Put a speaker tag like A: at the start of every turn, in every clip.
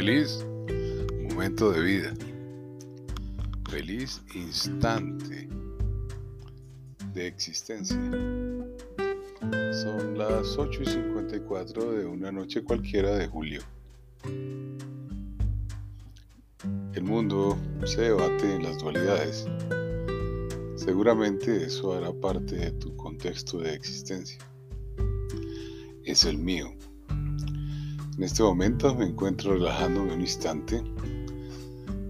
A: Feliz momento de vida. Feliz instante de existencia. Son las 8 y 54 de una noche cualquiera de julio. El mundo se debate en las dualidades. Seguramente eso hará parte de tu contexto de existencia. Es el mío. En este momento me encuentro relajándome un instante.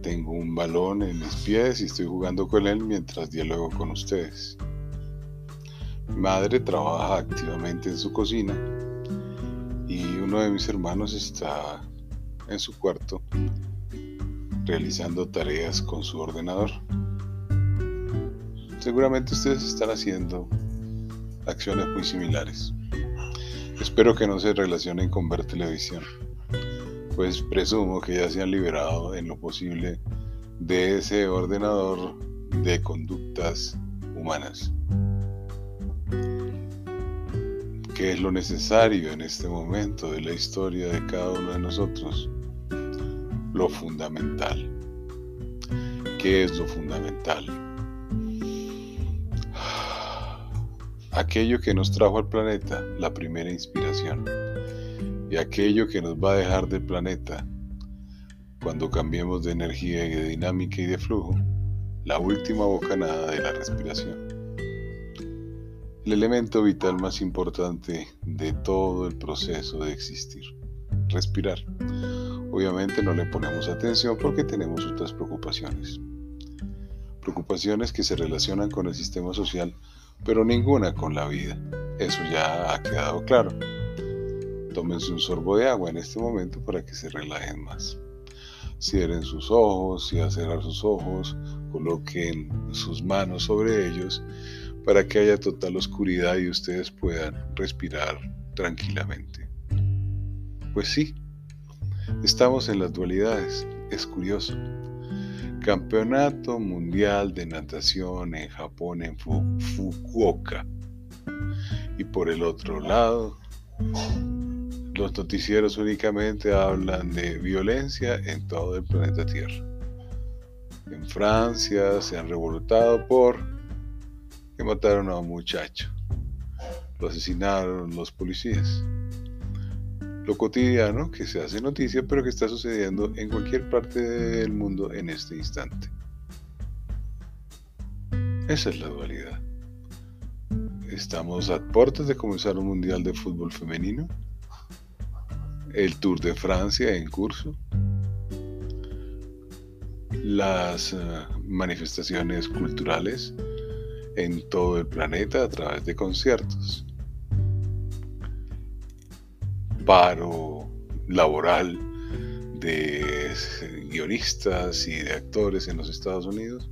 A: Tengo un balón en mis pies y estoy jugando con él mientras dialogo con ustedes. Mi madre trabaja activamente en su cocina y uno de mis hermanos está en su cuarto realizando tareas con su ordenador. Seguramente ustedes están haciendo acciones muy similares. Espero que no se relacionen con ver televisión, pues presumo que ya se han liberado en lo posible de ese ordenador de conductas humanas. ¿Qué es lo necesario en este momento de la historia de cada uno de nosotros? Lo fundamental. ¿Qué es lo fundamental? Aquello que nos trajo al planeta, la primera inspiración, y aquello que nos va a dejar del planeta cuando cambiemos de energía y de dinámica y de flujo, la última bocanada de la respiración. El elemento vital más importante de todo el proceso de existir, respirar. Obviamente no le ponemos atención porque tenemos otras preocupaciones. Preocupaciones que se relacionan con el sistema social pero ninguna con la vida. Eso ya ha quedado claro. Tómense un sorbo de agua en este momento para que se relajen más. Cierren sus ojos y a cerrar sus ojos, coloquen sus manos sobre ellos para que haya total oscuridad y ustedes puedan respirar tranquilamente. Pues sí, estamos en las dualidades, es curioso. Campeonato Mundial de Natación en Japón, en Fukuoka. Y por el otro lado, los noticieros únicamente hablan de violencia en todo el planeta Tierra. En Francia se han revoltado por que mataron a un muchacho. Lo asesinaron los policías lo cotidiano que se hace noticia, pero que está sucediendo en cualquier parte del mundo en este instante. Esa es la dualidad. Estamos a puertas de comenzar un mundial de fútbol femenino, el Tour de Francia en curso, las eh, manifestaciones culturales en todo el planeta a través de conciertos paro laboral de guionistas y de actores en los Estados Unidos.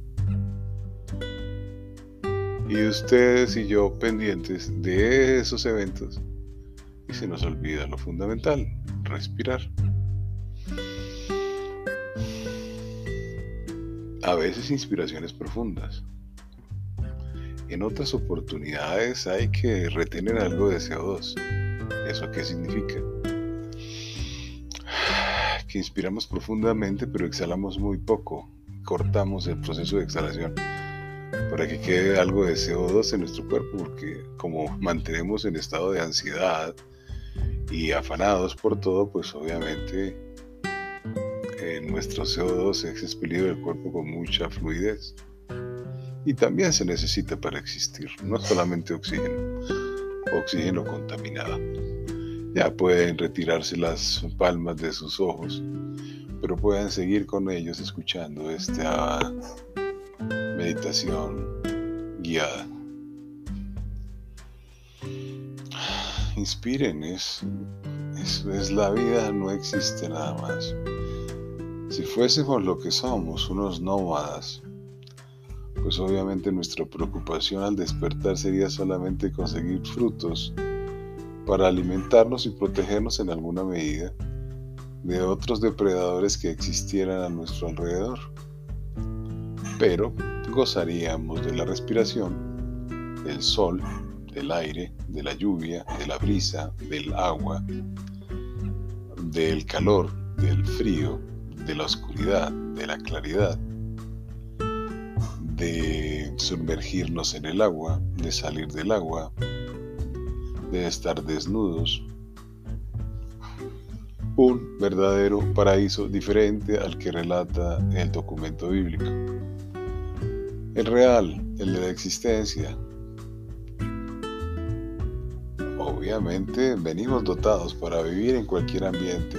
A: Y ustedes y yo pendientes de esos eventos y se nos olvida lo fundamental, respirar. A veces inspiraciones profundas. En otras oportunidades hay que retener algo de CO2 ¿Eso qué significa? Que inspiramos profundamente pero exhalamos muy poco. Cortamos el proceso de exhalación para que quede algo de CO2 en nuestro cuerpo porque como mantenemos en estado de ansiedad y afanados por todo, pues obviamente eh, nuestro CO2 es expelido del cuerpo con mucha fluidez. Y también se necesita para existir, no solamente oxígeno, oxígeno contaminado. Ya pueden retirarse las palmas de sus ojos, pero pueden seguir con ellos escuchando esta meditación guiada. Inspiren, es, es la vida, no existe nada más. Si fuésemos lo que somos, unos nómadas, pues obviamente nuestra preocupación al despertar sería solamente conseguir frutos para alimentarnos y protegernos en alguna medida de otros depredadores que existieran a nuestro alrededor. Pero gozaríamos de la respiración, del sol, del aire, de la lluvia, de la brisa, del agua, del calor, del frío, de la oscuridad, de la claridad, de sumergirnos en el agua, de salir del agua, de estar desnudos. Un verdadero paraíso diferente al que relata el documento bíblico. El real, el de la existencia. Obviamente venimos dotados para vivir en cualquier ambiente.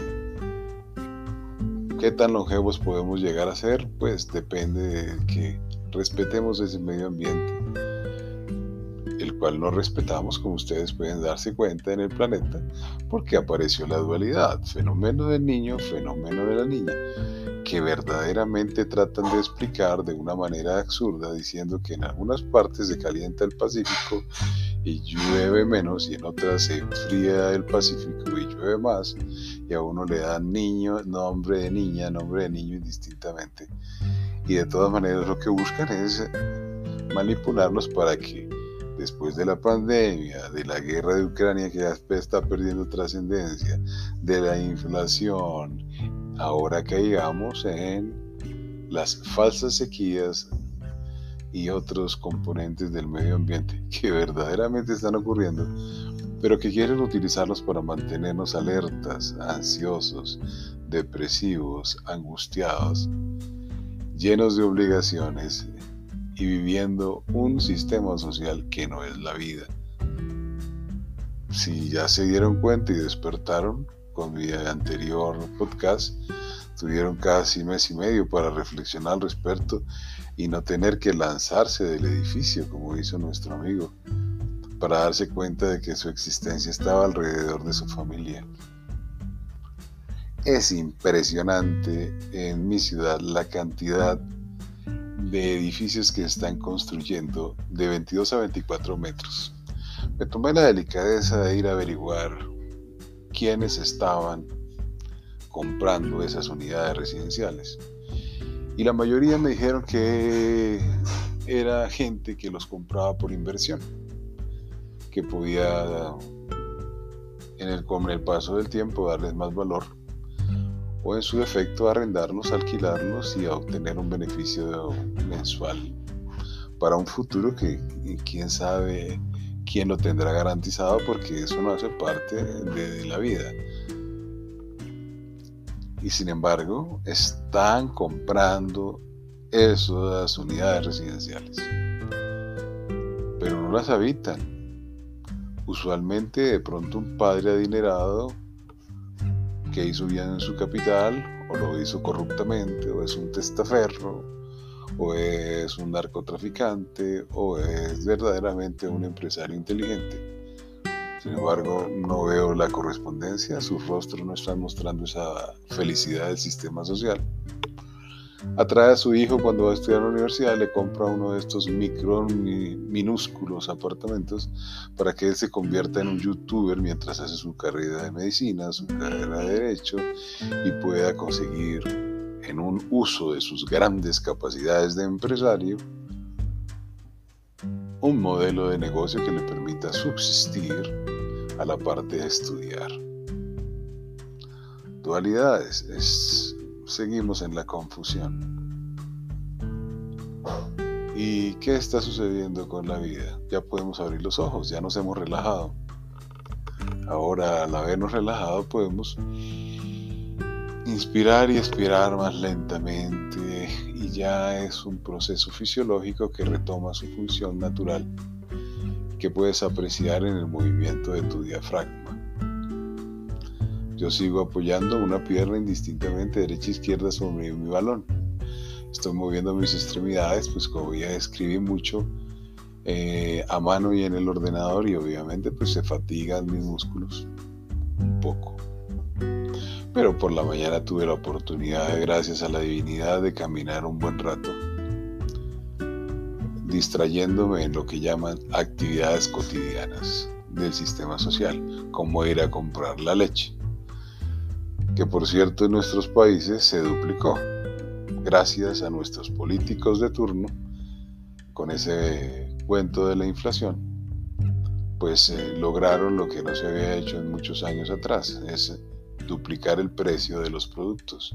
A: ¿Qué tan longevos podemos llegar a ser? Pues depende de que respetemos ese medio ambiente, cual no respetamos, como ustedes pueden darse cuenta en el planeta, porque apareció la dualidad, fenómeno del niño, fenómeno de la niña, que verdaderamente tratan de explicar de una manera absurda, diciendo que en algunas partes se calienta el Pacífico y llueve menos y en otras se enfría el Pacífico y llueve más y a uno le dan niño, nombre de niña, nombre de niño indistintamente. Y de todas maneras lo que buscan es manipularnos para que después de la pandemia, de la guerra de Ucrania que ya está perdiendo trascendencia, de la inflación, ahora caigamos en las falsas sequías y otros componentes del medio ambiente que verdaderamente están ocurriendo, pero que quieren utilizarlos para mantenernos alertas, ansiosos, depresivos, angustiados llenos de obligaciones y viviendo un sistema social que no es la vida. Si ya se dieron cuenta y despertaron con mi anterior podcast, tuvieron casi mes y medio para reflexionar al respecto y no tener que lanzarse del edificio como hizo nuestro amigo, para darse cuenta de que su existencia estaba alrededor de su familia. Es impresionante en mi ciudad la cantidad de edificios que están construyendo de 22 a 24 metros. Me tomé la delicadeza de ir a averiguar quiénes estaban comprando esas unidades residenciales. Y la mayoría me dijeron que era gente que los compraba por inversión, que podía en el, con el paso del tiempo darles más valor o en su defecto arrendarlos, alquilarlos y obtener un beneficio mensual para un futuro que quién sabe quién lo tendrá garantizado porque eso no hace parte de la vida. Y sin embargo, están comprando esas unidades residenciales, pero no las habitan. Usualmente de pronto un padre adinerado que hizo bien en su capital, o lo hizo corruptamente, o es un testaferro, o es un narcotraficante, o es verdaderamente un empresario inteligente. Sin embargo, no veo la correspondencia, su rostro no está mostrando esa felicidad del sistema social atrae a su hijo cuando va a estudiar la universidad, le compra uno de estos micro, minúsculos apartamentos para que él se convierta en un youtuber mientras hace su carrera de medicina, su carrera de derecho y pueda conseguir en un uso de sus grandes capacidades de empresario un modelo de negocio que le permita subsistir a la parte de estudiar. Dualidades es seguimos en la confusión. ¿Y qué está sucediendo con la vida? Ya podemos abrir los ojos, ya nos hemos relajado. Ahora, al habernos relajado, podemos inspirar y expirar más lentamente y ya es un proceso fisiológico que retoma su función natural que puedes apreciar en el movimiento de tu diafragma. Yo sigo apoyando una pierna indistintamente derecha e izquierda sobre mi balón. Estoy moviendo mis extremidades, pues como ya escribí mucho eh, a mano y en el ordenador y obviamente pues se fatigan mis músculos un poco. Pero por la mañana tuve la oportunidad, gracias a la divinidad, de caminar un buen rato, distrayéndome en lo que llaman actividades cotidianas del sistema social, como ir a comprar la leche que por cierto en nuestros países se duplicó, gracias a nuestros políticos de turno, con ese cuento de la inflación, pues eh, lograron lo que no se había hecho en muchos años atrás, es duplicar el precio de los productos.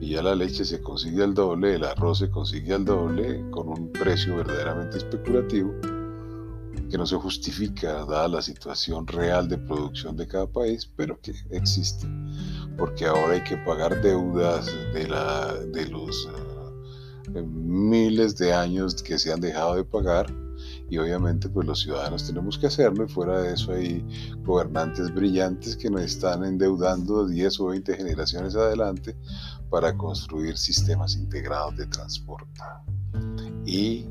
A: Y ya la leche se consigue al doble, el arroz se consigue al doble, con un precio verdaderamente especulativo, que no se justifica dada la situación real de producción de cada país, pero que existe. Porque ahora hay que pagar deudas de, la, de los eh, miles de años que se han dejado de pagar y obviamente pues los ciudadanos tenemos que hacerlo y fuera de eso hay gobernantes brillantes que nos están endeudando 10 o 20 generaciones adelante para construir sistemas integrados de transporte y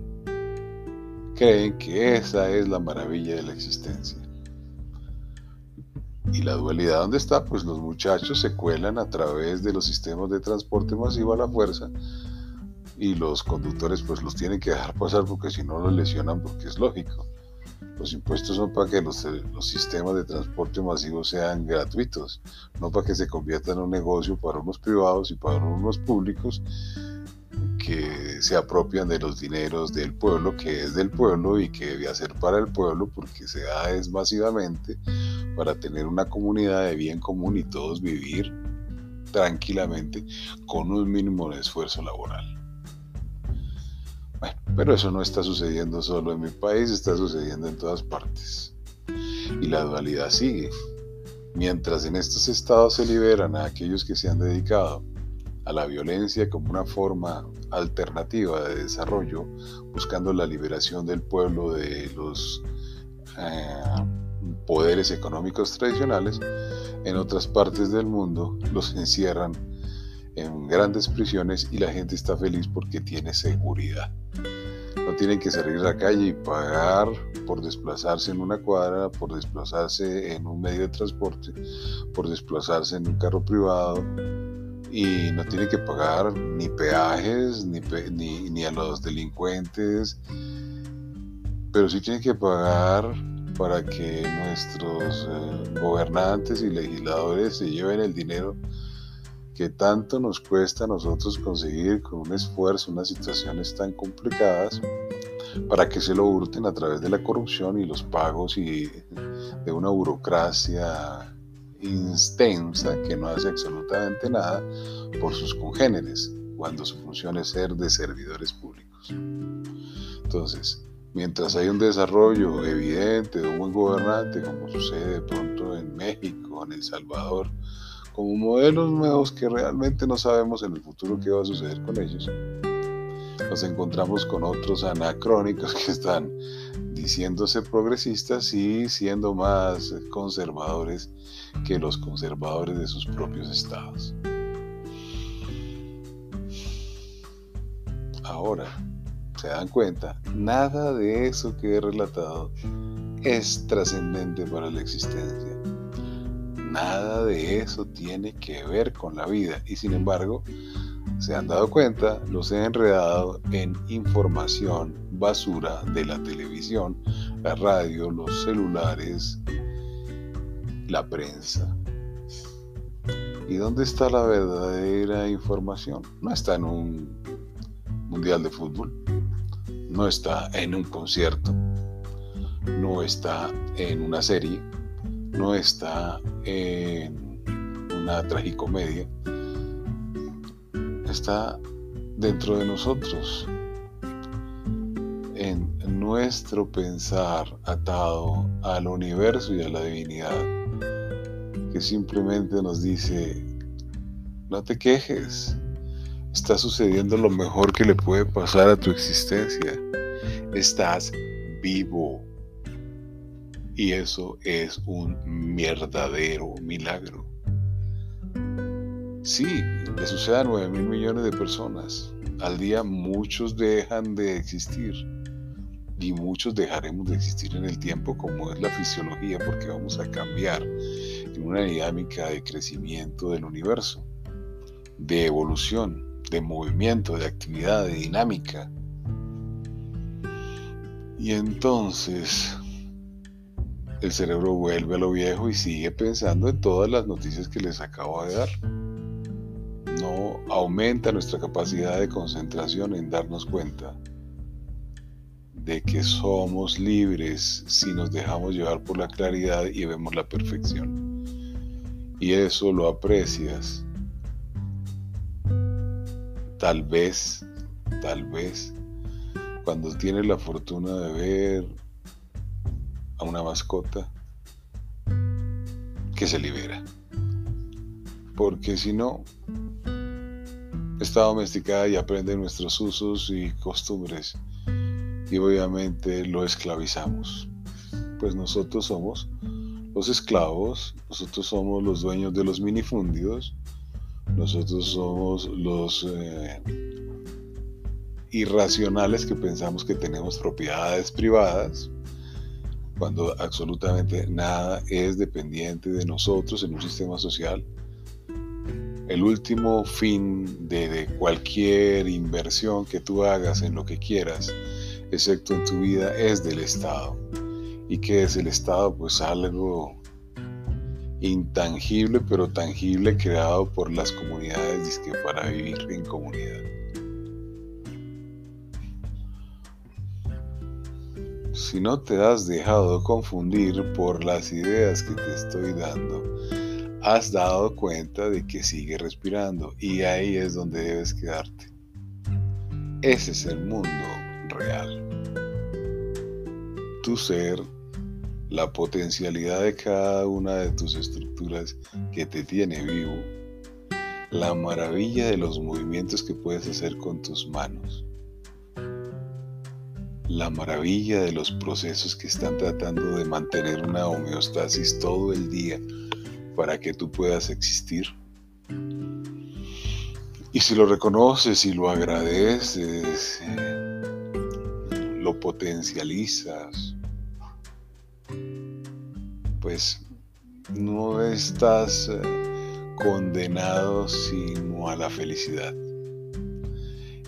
A: creen que esa es la maravilla de la existencia. Y la dualidad dónde está, pues los muchachos se cuelan a través de los sistemas de transporte masivo a la fuerza y los conductores pues los tienen que dejar pasar porque si no los lesionan porque es lógico. Los impuestos son para que los, los, sistemas de transporte masivo sean gratuitos, no para que se conviertan en un negocio para unos privados y para unos públicos que se apropian de los dineros del pueblo, que es del pueblo y que debe hacer para el pueblo porque se da es masivamente para tener una comunidad de bien común y todos vivir tranquilamente con un mínimo de esfuerzo laboral. Bueno, pero eso no está sucediendo solo en mi país, está sucediendo en todas partes. Y la dualidad sigue. Mientras en estos estados se liberan a aquellos que se han dedicado a la violencia como una forma alternativa de desarrollo, buscando la liberación del pueblo de los eh, poderes económicos tradicionales, en otras partes del mundo los encierran en grandes prisiones y la gente está feliz porque tiene seguridad. No tienen que salir a la calle y pagar por desplazarse en una cuadra, por desplazarse en un medio de transporte, por desplazarse en un carro privado y no tienen que pagar ni peajes ni, ni, a los delincuentes, pero sí tienen que pagar para que nuestros eh, gobernantes y legisladores se lleven el dinero que tanto nos cuesta a nosotros conseguir con un esfuerzo unas situaciones tan complicadas para que se lo hurten a través de la corrupción y los pagos y de una burocracia intensa que no hace absolutamente nada por sus congéneres cuando su función es ser de servidores públicos. Entonces, mientras hay un desarrollo evidente de un buen gobernante, como sucede de pronto en México, en El Salvador, como modelos nuevos que realmente no sabemos en el futuro qué va a suceder con ellos. Nos encontramos con otros anacrónicos que están diciéndose progresistas y siendo más conservadores que los conservadores de sus propios estados. Ahora, se dan cuenta, nada de eso que he relatado es trascendente para la existencia. Nada de eso tiene que ver con la vida. Y sin embargo, se han dado cuenta, los he enredado en información basura de la televisión, la radio, los celulares, la prensa. ¿Y dónde está la verdadera información? No está en un mundial de fútbol, no está en un concierto, no está en una serie, no está en una tragicomedia, está dentro de nosotros, en nuestro pensar atado al universo y a la divinidad, que simplemente nos dice, no te quejes, está sucediendo lo mejor que le puede pasar a tu existencia, estás vivo y eso es un verdadero milagro. Sí, le sucede a 9 mil millones de personas. Al día muchos dejan de existir y muchos dejaremos de existir en el tiempo como es la fisiología porque vamos a cambiar en una dinámica de crecimiento del universo, de evolución, de movimiento, de actividad, de dinámica. Y entonces el cerebro vuelve a lo viejo y sigue pensando en todas las noticias que les acabo de dar. Aumenta nuestra capacidad de concentración en darnos cuenta de que somos libres si nos dejamos llevar por la claridad y vemos la perfección. Y eso lo aprecias. Tal vez, tal vez, cuando tienes la fortuna de ver a una mascota que se libera. Porque si no, está domesticada y aprende nuestros usos y costumbres. Y obviamente lo esclavizamos. Pues nosotros somos los esclavos, nosotros somos los dueños de los minifundios, nosotros somos los eh, irracionales que pensamos que tenemos propiedades privadas, cuando absolutamente nada es dependiente de nosotros en un sistema social el último fin de, cualquier inversión que tú hagas en lo que quieras, excepto en tu vida, es del Estado. ¿Y qué es el Estado? Pues algo intangible pero tangible creado por las comunidades que para vivir en comunidad. Si no te has dejado confundir por las ideas que te estoy dando, has dado cuenta de que sigue respirando y ahí es donde debes quedarte. Ese es el mundo real. Tu ser, la potencialidad de cada una de tus estructuras que te tiene vivo, la maravilla de los movimientos que puedes hacer con tus manos, la maravilla de los procesos que están tratando de mantener una homeostasis todo el día para que tú puedas existir. Y si lo reconoces y lo agradeces, eh, lo potencializas, pues no estás eh, condenado sino a la felicidad.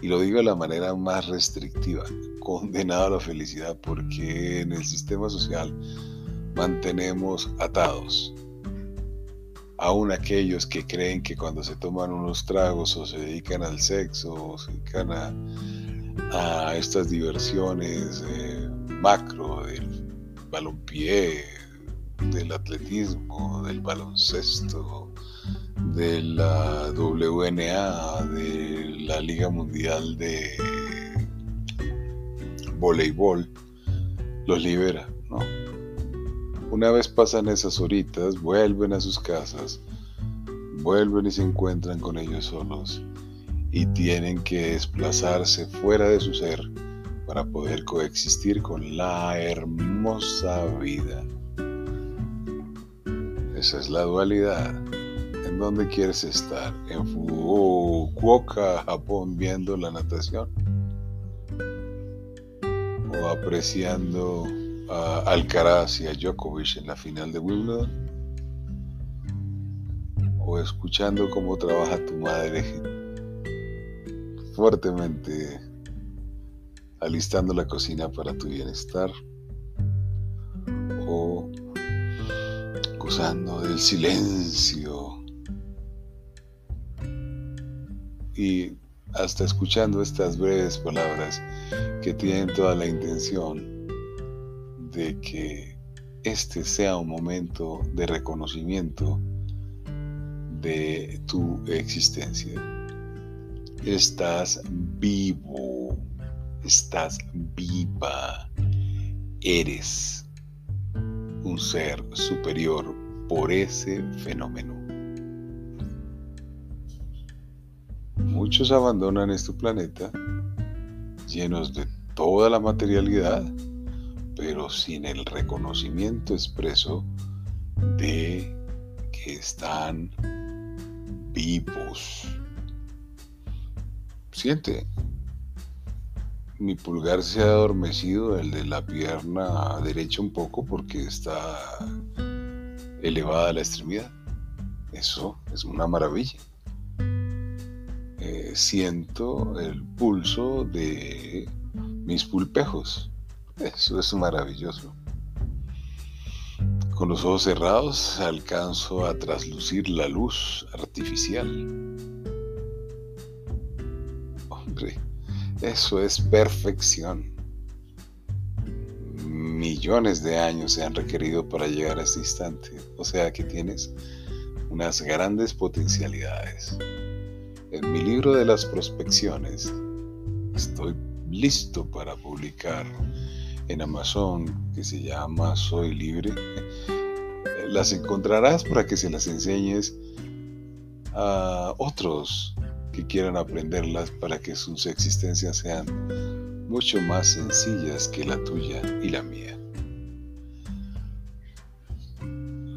A: Y lo digo de la manera más restrictiva, condenado a la felicidad, porque en el sistema social mantenemos atados aún aquellos que creen que cuando se toman unos tragos o se dedican al sexo o se dedican a, estas diversiones eh, macro del balompié, del atletismo, del baloncesto, de la WNA, de la Liga Mundial de Voleibol, los libera. Una vez pasan esas horitas, vuelven a sus casas, vuelven y se encuentran con ellos solos y tienen que desplazarse fuera de su ser para poder coexistir con la hermosa vida. Esa es la dualidad. ¿En dónde quieres estar? ¿En Fukuoka, Japón, viendo la natación? ¿O apreciando Alcaraz y a Djokovic en la final de Wimbledon? ¿O escuchando cómo trabaja tu madre fuertemente alistando la cocina para tu bienestar? ¿O gozando del silencio? Y hasta escuchando estas breves palabras que tienen toda la intención de que este sea un momento de reconocimiento de tu existencia. Estás vivo, estás viva, eres un ser superior por ese fenómeno. Muchos abandonan este planeta llenos de toda la materialidad pero sin el reconocimiento expreso de que están vivos. Siente, mi pulgar se ha adormecido, el de la pierna derecha un poco porque está elevada la extremidad. Eso es una maravilla. Eh, siento el pulso de mis pulpejos. Eso es maravilloso. Con los ojos cerrados alcanzo a traslucir la luz artificial. Hombre, eso es perfección. Millones de años se han requerido para llegar a este instante. O sea que tienes unas grandes potencialidades. En mi libro de las prospecciones estoy listo para publicar en Amazon que se llama Soy Libre. Las encontrarás para que se las enseñes a otros que quieran aprenderlas para que sus existencias sean mucho más sencillas que la tuya y la mía.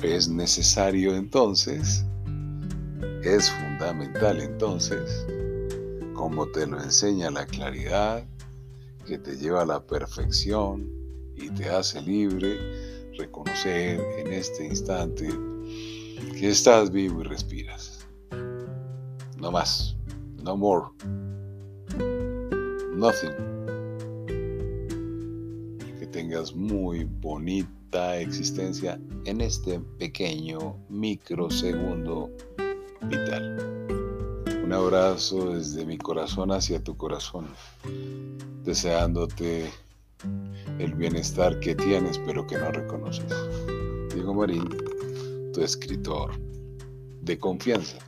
A: Es necesario entonces, es fundamental entonces, como te lo enseña la claridad, que te lleva a la perfección y te hace libre, reconocer en este instante que estás vivo y respiras. No más, no more, nothing. Que tengas muy bonita existencia en este pequeño microsegundo vital. Un abrazo desde mi corazón hacia tu corazón deseándote el bienestar que tienes pero que no reconoces. Diego Marín, tu escritor de confianza.